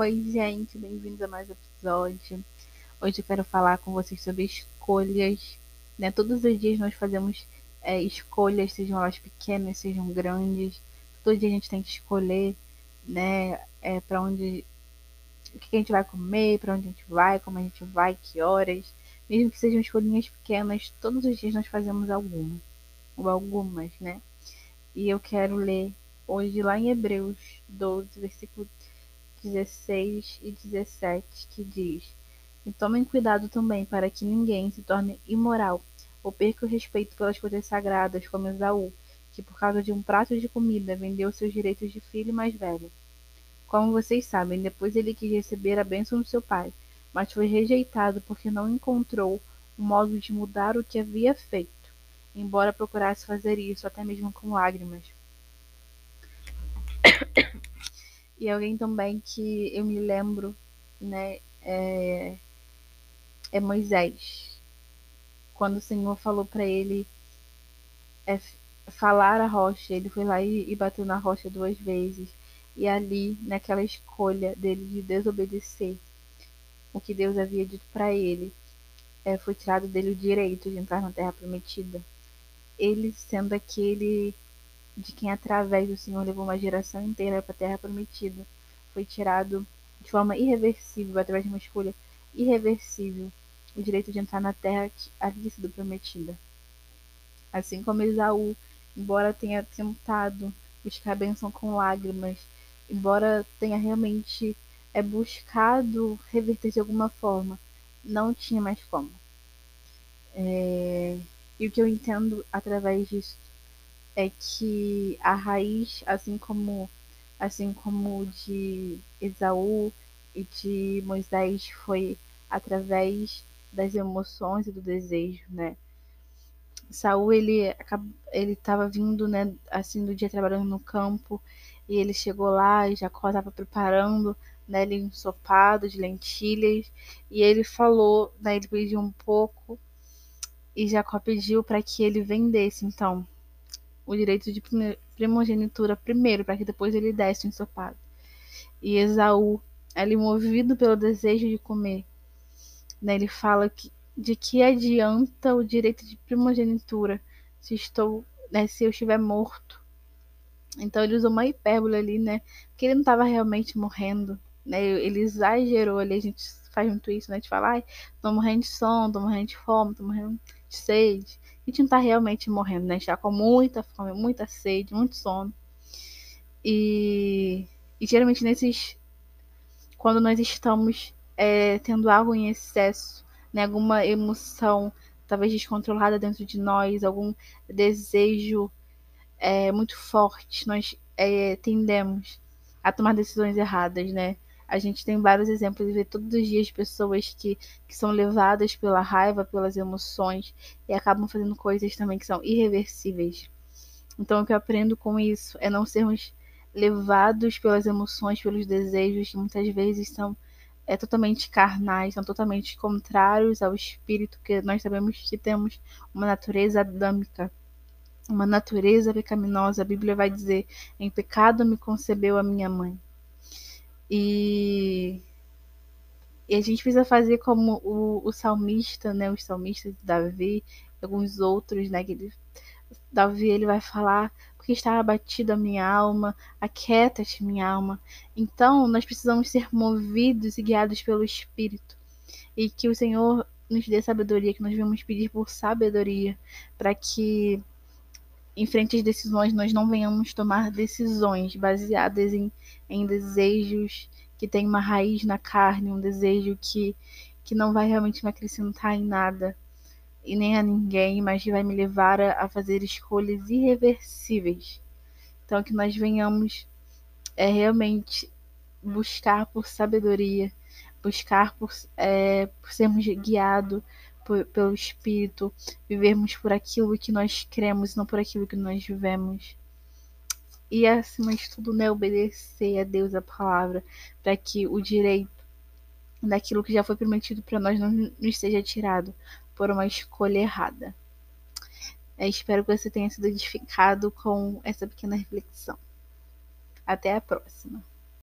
Oi, gente, bem-vindos a mais um episódio. Hoje eu quero falar com vocês sobre escolhas. Né? Todos os dias nós fazemos é, escolhas, sejam elas pequenas, sejam grandes. Todo dia a gente tem que escolher, né, é, para onde, o que a gente vai comer, para onde a gente vai, como a gente vai, que horas. Mesmo que sejam escolhinhas pequenas, todos os dias nós fazemos alguma, ou algumas, né? E eu quero ler hoje lá em Hebreus 12, versículo 16 e 17, que diz: E tomem cuidado também para que ninguém se torne imoral ou perca o respeito pelas coisas sagradas, como Esaú, que por causa de um prato de comida vendeu seus direitos de filho mais velho. Como vocês sabem, depois ele quis receber a bênção do seu pai, mas foi rejeitado porque não encontrou um modo de mudar o que havia feito, embora procurasse fazer isso até mesmo com lágrimas. E alguém também que eu me lembro, né, é, é Moisés. Quando o Senhor falou para ele é, falar a rocha, ele foi lá e, e bateu na rocha duas vezes. E ali, naquela escolha dele de desobedecer o que Deus havia dito para ele, é, foi tirado dele o direito de entrar na terra prometida. Ele sendo aquele de quem através do Senhor levou uma geração inteira para a terra prometida, foi tirado de forma irreversível, através de uma escolha irreversível, o direito de entrar na terra que havia sido prometida. Assim como Esaú, embora tenha tentado buscar a bênção com lágrimas, embora tenha realmente é, buscado reverter de alguma forma, não tinha mais como. É, e o que eu entendo através disso é que a raiz, assim como assim como de Esaú e de Moisés foi através das emoções e do desejo, né? Saul ele ele estava vindo, né, assim do dia trabalhando no campo e ele chegou lá e Jacó estava preparando, né, ele ensopado de lentilhas e ele falou, né, ele pediu um pouco e Jacó pediu para que ele vendesse então o direito de primogenitura primeiro, para que depois ele desse o ensopado. E Esaú, ele movido pelo desejo de comer, né, ele fala que de que adianta o direito de primogenitura se estou, né, se eu estiver morto. Então ele usou uma hipérbole ali, né? Porque ele não estava realmente morrendo, né? Ele exagerou ali, a gente faz muito isso, né? A gente fala, ai, tô morrendo de sono, tô morrendo de fome, tô morrendo de sede a gente não tá realmente morrendo, né? A gente tá com muita fome, muita sede, muito sono. E, e geralmente nesses. Quando nós estamos é, tendo algo em excesso, né? Alguma emoção talvez descontrolada dentro de nós, algum desejo é, muito forte, nós é, tendemos a tomar decisões erradas, né? A gente tem vários exemplos de ver todos os dias pessoas que, que são levadas pela raiva, pelas emoções e acabam fazendo coisas também que são irreversíveis. Então, o que eu aprendo com isso é não sermos levados pelas emoções, pelos desejos que muitas vezes são é, totalmente carnais, são totalmente contrários ao espírito, que nós sabemos que temos uma natureza adâmica, uma natureza pecaminosa. A Bíblia vai dizer: em pecado me concebeu a minha mãe. E, e a gente precisa fazer como o, o salmista, né? Os salmistas de Davi, alguns outros, né? Que ele, Davi ele vai falar porque está abatida a minha alma, aquieta-te minha alma. Então, nós precisamos ser movidos e guiados pelo Espírito. E que o Senhor nos dê sabedoria, que nós vamos pedir por sabedoria, para que em frente às decisões, nós não venhamos tomar decisões baseadas em, em desejos que têm uma raiz na carne, um desejo que, que não vai realmente me acrescentar em nada e nem a ninguém, mas que vai me levar a, a fazer escolhas irreversíveis. Então, que nós venhamos é, realmente buscar por sabedoria, buscar por, é, por sermos guiados pelo Espírito, vivermos por aquilo que nós cremos, não por aquilo que nós vivemos. E acima de tudo, né, obedecer a Deus a palavra, para que o direito daquilo que já foi prometido para nós não nos seja tirado por uma escolha errada. Eu espero que você tenha sido edificado com essa pequena reflexão. Até a próxima.